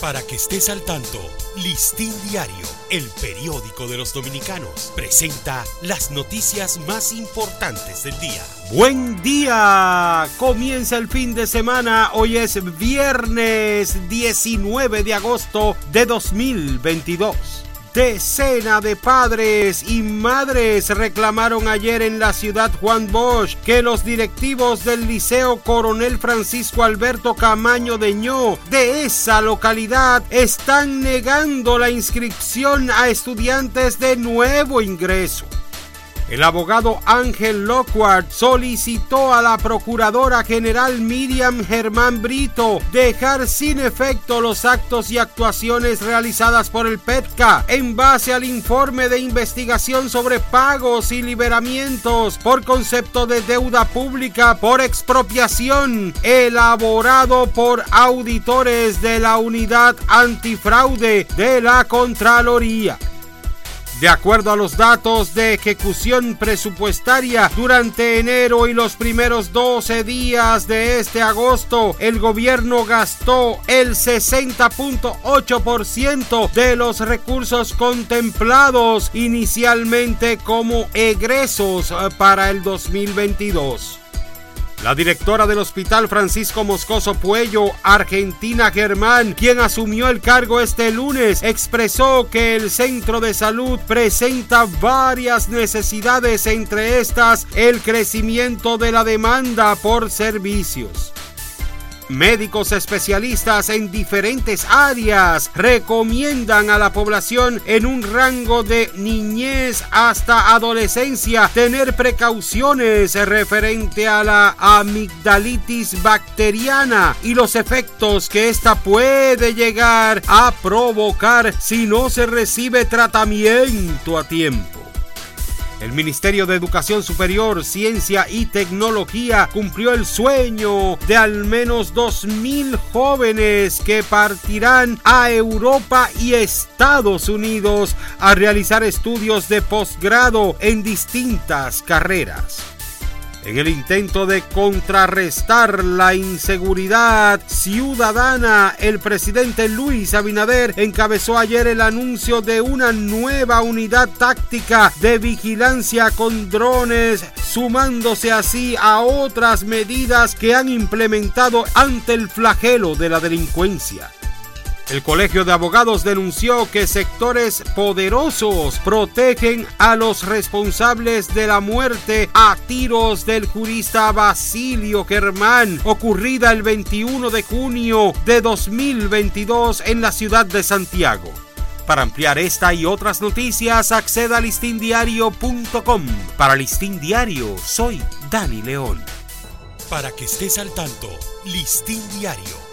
Para que estés al tanto, Listín Diario, el periódico de los dominicanos, presenta las noticias más importantes del día. Buen día, comienza el fin de semana, hoy es viernes 19 de agosto de 2022. Decena de padres y madres reclamaron ayer en la ciudad Juan Bosch que los directivos del Liceo Coronel Francisco Alberto Camaño de Ño de esa localidad están negando la inscripción a estudiantes de nuevo ingreso. El abogado Ángel Lockhart solicitó a la Procuradora General Miriam Germán Brito dejar sin efecto los actos y actuaciones realizadas por el PETCA en base al informe de investigación sobre pagos y liberamientos por concepto de deuda pública por expropiación elaborado por auditores de la Unidad Antifraude de la Contraloría. De acuerdo a los datos de ejecución presupuestaria durante enero y los primeros 12 días de este agosto, el gobierno gastó el 60.8% de los recursos contemplados inicialmente como egresos para el 2022. La directora del Hospital Francisco Moscoso Puello, Argentina Germán, quien asumió el cargo este lunes, expresó que el centro de salud presenta varias necesidades, entre estas el crecimiento de la demanda por servicios. Médicos especialistas en diferentes áreas recomiendan a la población en un rango de niñez hasta adolescencia tener precauciones referente a la amigdalitis bacteriana y los efectos que ésta puede llegar a provocar si no se recibe tratamiento a tiempo. El Ministerio de Educación Superior, Ciencia y Tecnología cumplió el sueño de al menos 2.000 jóvenes que partirán a Europa y Estados Unidos a realizar estudios de posgrado en distintas carreras. En el intento de contrarrestar la inseguridad ciudadana, el presidente Luis Abinader encabezó ayer el anuncio de una nueva unidad táctica de vigilancia con drones, sumándose así a otras medidas que han implementado ante el flagelo de la delincuencia. El Colegio de Abogados denunció que sectores poderosos protegen a los responsables de la muerte a tiros del jurista Basilio Germán, ocurrida el 21 de junio de 2022 en la ciudad de Santiago. Para ampliar esta y otras noticias, acceda a listindiario.com. Para Listín Diario, soy Dani León. Para que estés al tanto, Listín Diario